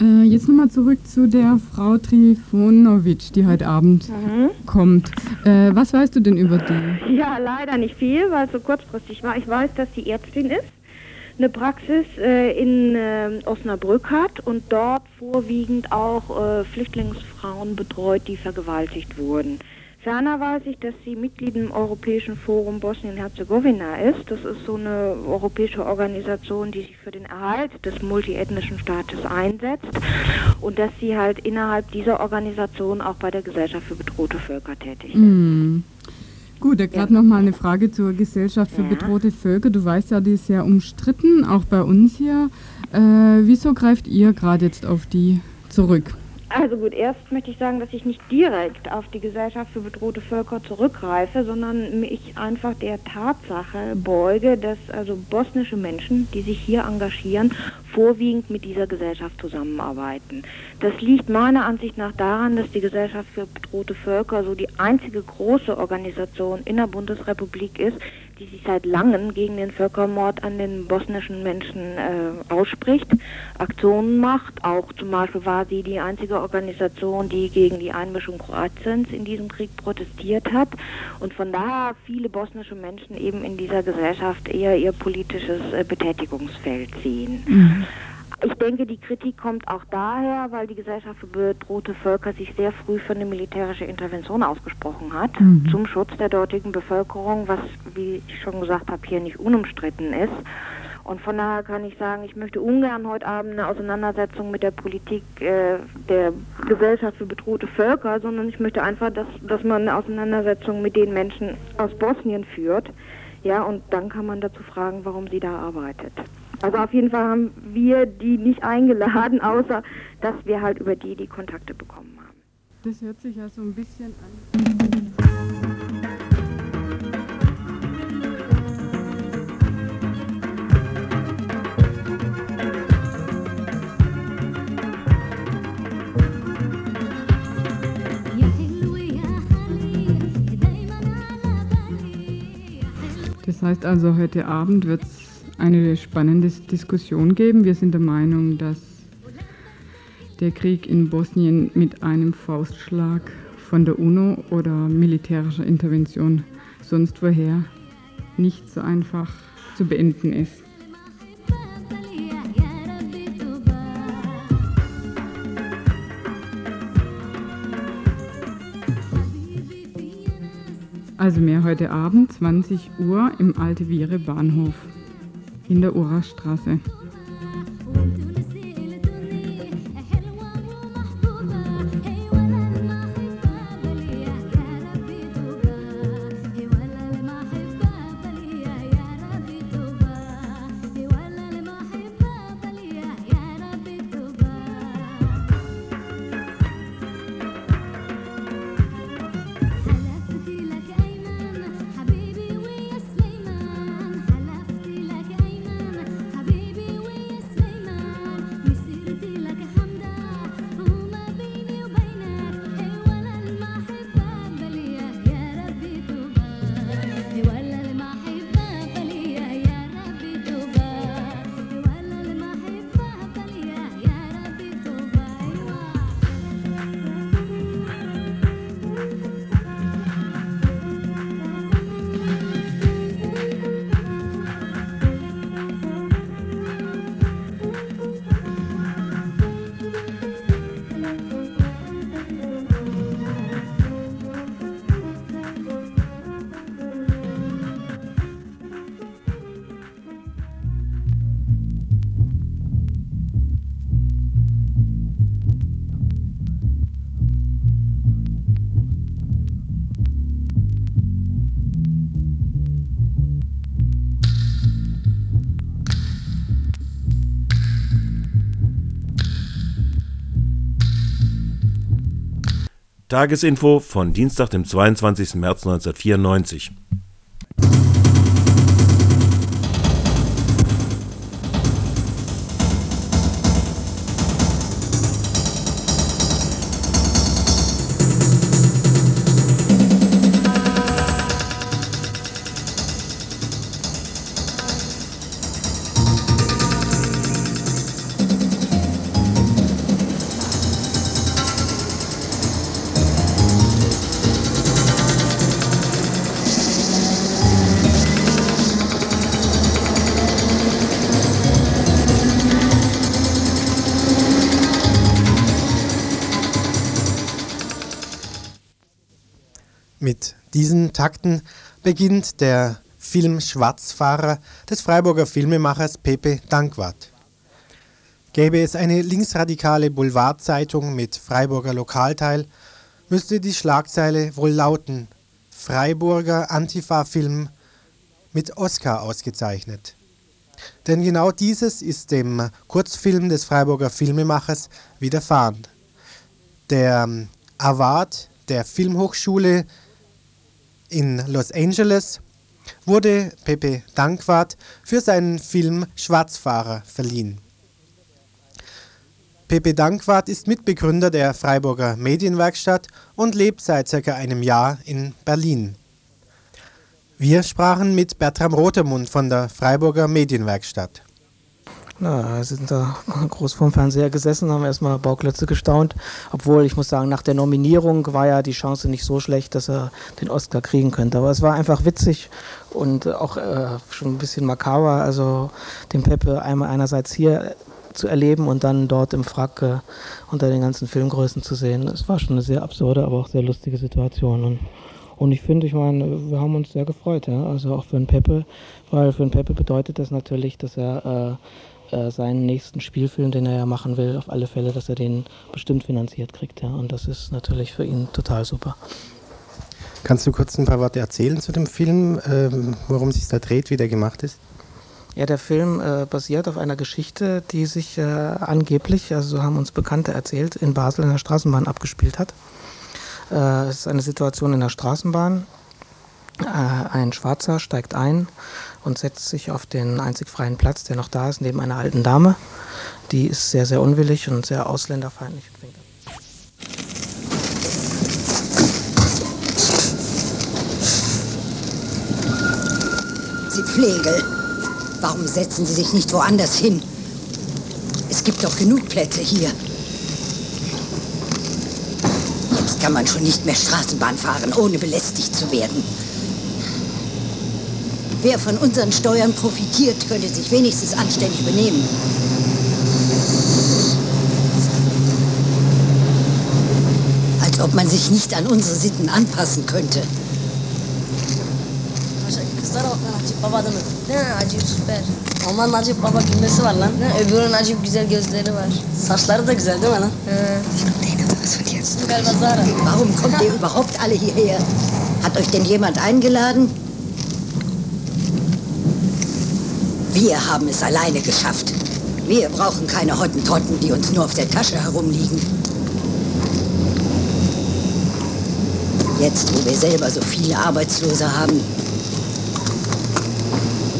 Äh, jetzt nochmal zurück zu der Frau Trifonovic, die heute Abend mhm. kommt. Äh, was weißt du denn über die?
Ja, leider nicht viel, weil es so kurzfristig war. Ich weiß, dass sie Ärztin ist, eine Praxis äh, in äh, Osnabrück hat und dort vorwiegend auch äh, Flüchtlingsfrauen betreut, die vergewaltigt wurden. Ferner weiß ich, dass sie Mitglied im Europäischen Forum Bosnien-Herzegowina ist. Das ist so eine europäische Organisation, die sich für den Erhalt des multiethnischen Staates einsetzt und dass sie halt innerhalb dieser Organisation auch bei der Gesellschaft für bedrohte Völker tätig ist.
Mm. Gut, gerade ja. noch mal eine Frage zur Gesellschaft für ja. bedrohte Völker. Du weißt ja, die ist sehr umstritten, auch bei uns hier. Äh, wieso greift ihr gerade jetzt auf die zurück?
Also gut, erst möchte ich sagen, dass ich nicht direkt auf die Gesellschaft für bedrohte Völker zurückgreife, sondern mich einfach der Tatsache beuge, dass also bosnische Menschen, die sich hier engagieren, vorwiegend mit dieser Gesellschaft zusammenarbeiten. Das liegt meiner Ansicht nach daran, dass die Gesellschaft für bedrohte Völker so die einzige große Organisation in der Bundesrepublik ist, die sich seit langem gegen den Völkermord an den bosnischen Menschen äh, ausspricht, Aktionen macht. Auch zum Beispiel war sie die einzige Organisation, die gegen die Einmischung Kroatiens in diesem Krieg protestiert hat. Und von daher viele bosnische Menschen eben in dieser Gesellschaft eher ihr politisches äh, Betätigungsfeld sehen. Mhm. Ich denke, die Kritik kommt auch daher, weil die Gesellschaft für bedrohte Völker sich sehr früh für eine militärische Intervention ausgesprochen hat, mhm. zum Schutz der dortigen Bevölkerung, was, wie ich schon gesagt habe, hier nicht unumstritten ist. Und von daher kann ich sagen, ich möchte ungern heute Abend eine Auseinandersetzung mit der Politik äh, der Gesellschaft für bedrohte Völker, sondern ich möchte einfach, dass, dass man eine Auseinandersetzung mit den Menschen aus Bosnien führt. Ja, und dann kann man dazu fragen, warum sie da arbeitet. Also auf jeden Fall haben wir die nicht eingeladen, außer dass wir halt über die die Kontakte bekommen haben.
Das hört sich ja so ein bisschen an. Das heißt also, heute Abend wird es eine spannende Diskussion geben. Wir sind der Meinung, dass der Krieg in Bosnien mit einem Faustschlag von der UNO oder militärischer Intervention sonst woher nicht so einfach zu beenden ist. Also mehr heute Abend, 20 Uhr im Alte Viere Bahnhof in der Urachstraße.
Tagesinfo von Dienstag, dem 22. März 1994.
Takten beginnt der Film Schwarzfahrer des Freiburger Filmemachers Pepe Dankwart. Gäbe es eine linksradikale Boulevardzeitung mit Freiburger Lokalteil, müsste die Schlagzeile wohl lauten Freiburger Antifa-Film mit Oscar ausgezeichnet. Denn genau dieses ist dem Kurzfilm des Freiburger Filmemachers widerfahren. Der Award der Filmhochschule in Los Angeles wurde Pepe Dankwart für seinen Film Schwarzfahrer verliehen. Pepe Dankwart ist Mitbegründer der Freiburger Medienwerkstatt und lebt seit circa einem Jahr in Berlin. Wir sprachen mit Bertram Rotermund von der Freiburger Medienwerkstatt.
Na, wir sind da (laughs) groß vorm Fernseher gesessen, haben erstmal Bauklötze gestaunt. Obwohl, ich muss sagen, nach der Nominierung war ja die Chance nicht so schlecht, dass er den Oscar kriegen könnte. Aber es war einfach witzig und auch äh, schon ein bisschen makaber. Also den Pepe einmal einerseits hier zu erleben und dann dort im Frack äh, unter den ganzen Filmgrößen zu sehen. Es war schon eine sehr absurde, aber auch sehr lustige Situation. Und, und ich finde, ich meine, wir haben uns sehr gefreut, ja. Also auch für den Pepe, weil für den Pepe bedeutet das natürlich, dass er äh, äh, seinen nächsten Spielfilm, den er ja machen will, auf alle Fälle, dass er den bestimmt finanziert kriegt, ja. Und das ist natürlich für ihn total super.
Kannst du kurz ein paar Worte erzählen zu dem Film, ähm, worum es sich da dreht, wie der gemacht ist?
Ja, der Film äh, basiert auf einer Geschichte, die sich äh, angeblich, also so haben uns Bekannte erzählt, in Basel in der Straßenbahn abgespielt hat. Äh, es ist eine Situation in der Straßenbahn. Äh, ein Schwarzer steigt ein und setzt sich auf den einzig freien Platz, der noch da ist, neben einer alten Dame. Die ist sehr, sehr unwillig und sehr ausländerfeindlich.
Sie Pflegel. Warum setzen Sie sich nicht woanders hin? Es gibt doch genug Plätze hier. Jetzt kann man schon nicht mehr Straßenbahn fahren, ohne belästigt zu werden. Wer von unseren Steuern profitiert, könnte sich wenigstens anständig benehmen. Als ob man sich nicht an unsere Sitten anpassen könnte.
Kızlar bak lan Acip Baba adamı. Ne Acip süper. Aman Acip Baba gülmesi var lan. Ne öbürünün Acip güzel gözleri var. Saçları da güzel değil mi lan? He. Galiba Zara.
Warum kommt ihr überhaupt alle hierher? Hat euch denn jemand eingeladen? Wir haben es alleine geschafft. Wir brauchen keine Hottentotten, die uns nur auf der Tasche herumliegen. Jetzt, wo wir selber so viele Arbeitslose haben,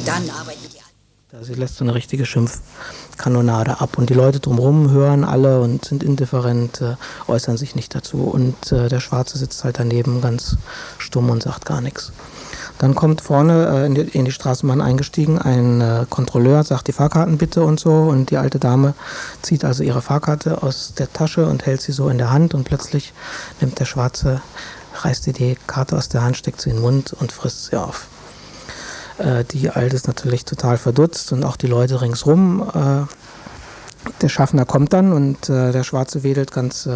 dann arbeiten die
Sie lässt so eine richtige Schimpfkanonade ab und die Leute drumherum hören alle und sind indifferent, äh, äußern sich nicht dazu und äh, der Schwarze sitzt halt daneben ganz stumm und sagt gar nichts. Dann kommt vorne äh, in, die, in, die, Straßenbahn eingestiegen ein äh, Kontrolleur, sagt die Fahrkarten bitte und so. Und die alte Dame zieht also ihre Fahrkarte aus der Tasche und hält sie so in der Hand. Und plötzlich nimmt der Schwarze, reißt sie die Karte aus der Hand, steckt sie in den Mund und frisst sie auf. Äh, die Alte ist natürlich total verdutzt und auch die Leute ringsrum. Äh, der Schaffner kommt dann und äh, der Schwarze wedelt ganz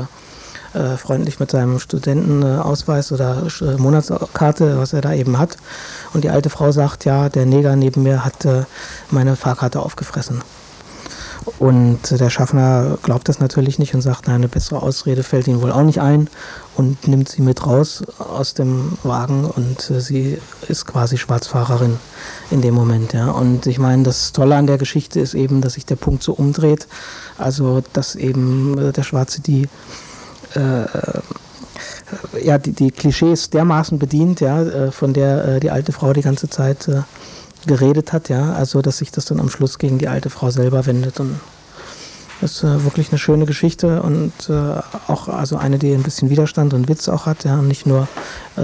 äh, freundlich mit seinem Studentenausweis oder äh, Monatskarte, was er da eben hat. Und die alte Frau sagt, ja, der Neger neben mir hat äh, meine Fahrkarte aufgefressen. Und der Schaffner glaubt das natürlich nicht und sagt, nein, eine bessere Ausrede fällt ihm wohl auch nicht ein und nimmt sie mit raus aus dem Wagen und sie ist quasi Schwarzfahrerin in dem Moment. Ja. Und ich meine, das Tolle an der Geschichte ist eben, dass sich der Punkt so umdreht. Also, dass eben der Schwarze die äh, ja, die, die Klischees dermaßen bedient, ja, äh, von der äh, die alte Frau die ganze Zeit äh, geredet hat, ja, also dass sich das dann am Schluss gegen die alte Frau selber wendet und das ist äh, wirklich eine schöne Geschichte und äh, auch also eine, die ein bisschen Widerstand und Witz auch hat, ja, und nicht nur, äh,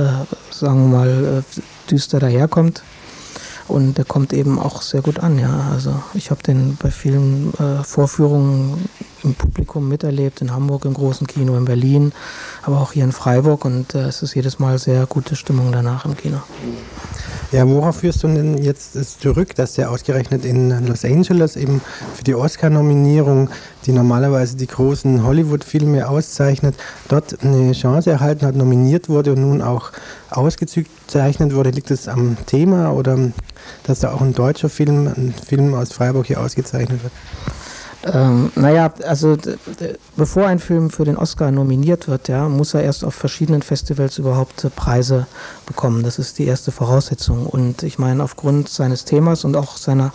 sagen wir mal, düster daherkommt. Und der kommt eben auch sehr gut an, ja. Also ich habe den bei vielen äh, Vorführungen im Publikum miterlebt, in Hamburg im großen Kino, in Berlin, aber auch hier in Freiburg und äh, es ist jedes Mal sehr gute Stimmung danach im Kino.
Ja, worauf führst du denn jetzt zurück, dass der ausgerechnet in Los Angeles eben für die Oscar-Nominierung, die normalerweise die großen Hollywood-Filme auszeichnet, dort eine Chance erhalten hat, nominiert wurde und nun auch ausgezeichnet wurde? Liegt es am Thema oder dass da auch ein deutscher Film, ein Film aus Freiburg hier ausgezeichnet wird?
Ähm, naja, also bevor ein Film für den Oscar nominiert wird, ja, muss er erst auf verschiedenen Festivals überhaupt äh, Preise bekommen. Das ist die erste Voraussetzung. Und ich meine, aufgrund seines Themas und auch seiner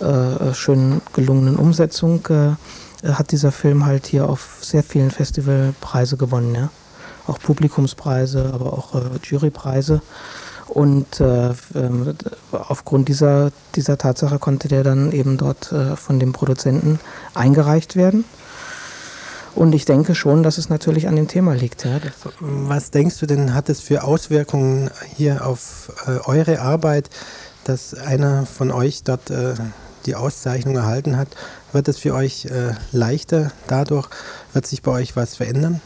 äh, schön gelungenen Umsetzung äh, hat dieser Film halt hier auf sehr vielen Festivalpreise gewonnen, ja. Auch Publikumspreise, aber auch äh, Jurypreise. Und äh, ähm, aufgrund dieser, dieser Tatsache konnte der dann eben dort äh, von dem Produzenten eingereicht werden. Und ich denke schon, dass es natürlich an dem Thema liegt. Ja.
Was denkst du denn, hat es für Auswirkungen hier auf äh, eure Arbeit, dass einer von euch dort äh, die Auszeichnung erhalten hat? Wird es für euch äh, leichter dadurch? Wird sich bei euch was verändern?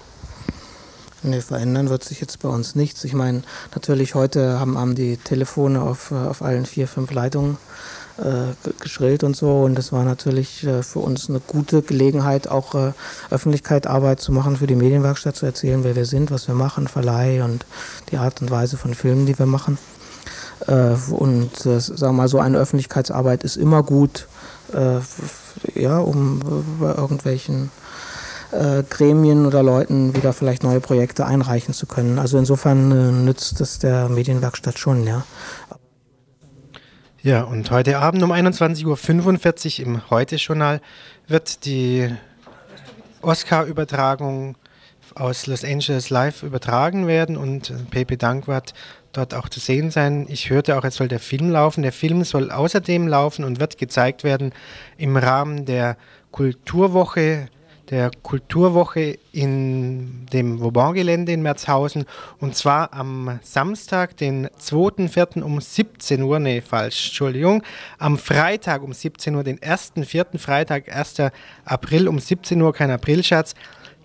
Nee, verändern wird sich jetzt bei uns nichts. Ich meine, natürlich heute haben, haben die Telefone auf, äh, auf allen vier, fünf Leitungen äh, geschrillt und so. Und das war natürlich äh, für uns eine gute Gelegenheit, auch äh, Öffentlichkeit zu machen, für die Medienwerkstatt zu erzählen, wer wir sind, was wir machen, Verleih und die Art und Weise von Filmen, die wir machen. Äh, und äh, sagen wir mal, so eine Öffentlichkeitsarbeit ist immer gut, ja, um bei irgendwelchen äh, Gremien oder Leuten wieder vielleicht neue Projekte einreichen zu können. Also insofern äh, nützt es der Medienwerkstatt schon, ja.
Ja, und heute Abend um 21.45 Uhr im Heute-Journal wird die Oscar-Übertragung aus Los Angeles live übertragen werden und Pepe Dankwart dort auch zu sehen sein. Ich hörte auch, es soll der Film laufen. Der Film soll außerdem laufen und wird gezeigt werden im Rahmen der Kulturwoche der Kulturwoche in dem Vauban-Gelände in Merzhausen und zwar am Samstag, den 2.4. um 17 Uhr, nee, falsch, Entschuldigung, am Freitag um 17 Uhr, den 1.4. Freitag, 1. April um 17 Uhr, kein Aprilschatz,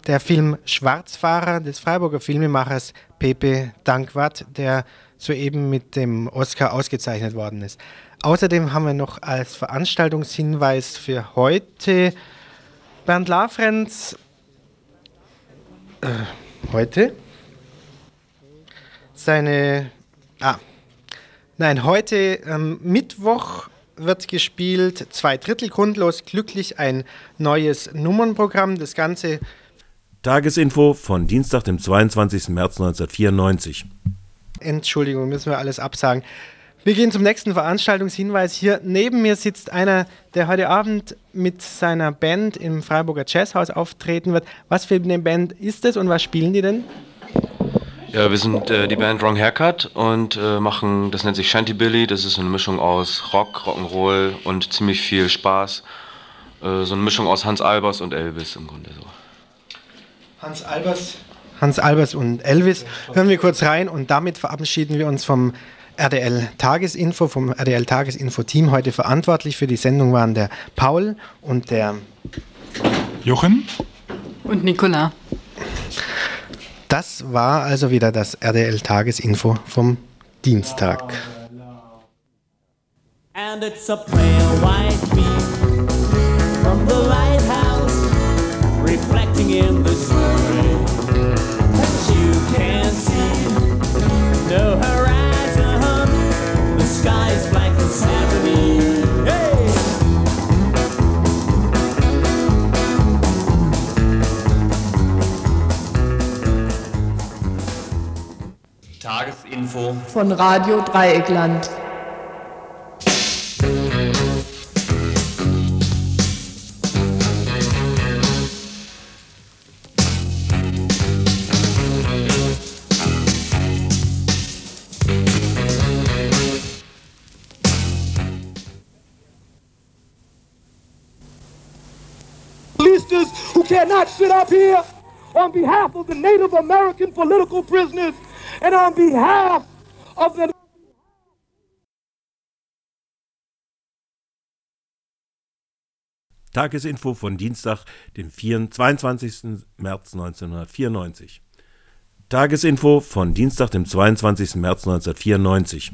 der Film Schwarzfahrer des Freiburger Filmemachers Pepe Dankwart, der soeben mit dem Oscar ausgezeichnet worden ist. Außerdem haben wir noch als Veranstaltungshinweis für heute Bernd Lafrenz äh, heute seine. Ah, nein, heute ähm, Mittwoch wird gespielt, zwei Drittel grundlos glücklich, ein neues Nummernprogramm. Das Ganze.
Tagesinfo von Dienstag, dem 22. März 1994.
Entschuldigung, müssen wir alles absagen. Wir gehen zum nächsten Veranstaltungshinweis. Hier neben mir sitzt einer, der heute Abend mit seiner Band im Freiburger Jazzhaus auftreten wird. Was für eine Band ist es und was spielen die denn?
Ja, wir sind äh, die Band Wrong Haircut und äh, machen, das nennt sich Shantybilly. Das ist eine Mischung aus Rock, Rock'n'Roll und ziemlich viel Spaß. Äh, so eine Mischung aus Hans Albers und Elvis im Grunde so.
Hans Albers, Hans Albers und Elvis. Hören wir kurz rein und damit verabschieden wir uns vom RDL Tagesinfo, vom RDL Tagesinfo Team. Heute verantwortlich für die Sendung waren der Paul und der
Jochen
und Nicola.
Das war also wieder das RDL Tagesinfo vom Dienstag. And it's a pale white beam from the lighthouse reflecting in the
Info von Radio Dreieckland.
who cannot sit up here on behalf of the Native American political prisoners and on behalf of the
Tagesinfo von Dienstag, dem 22. März 1994. Tagesinfo von Dienstag, dem 22. März 1994.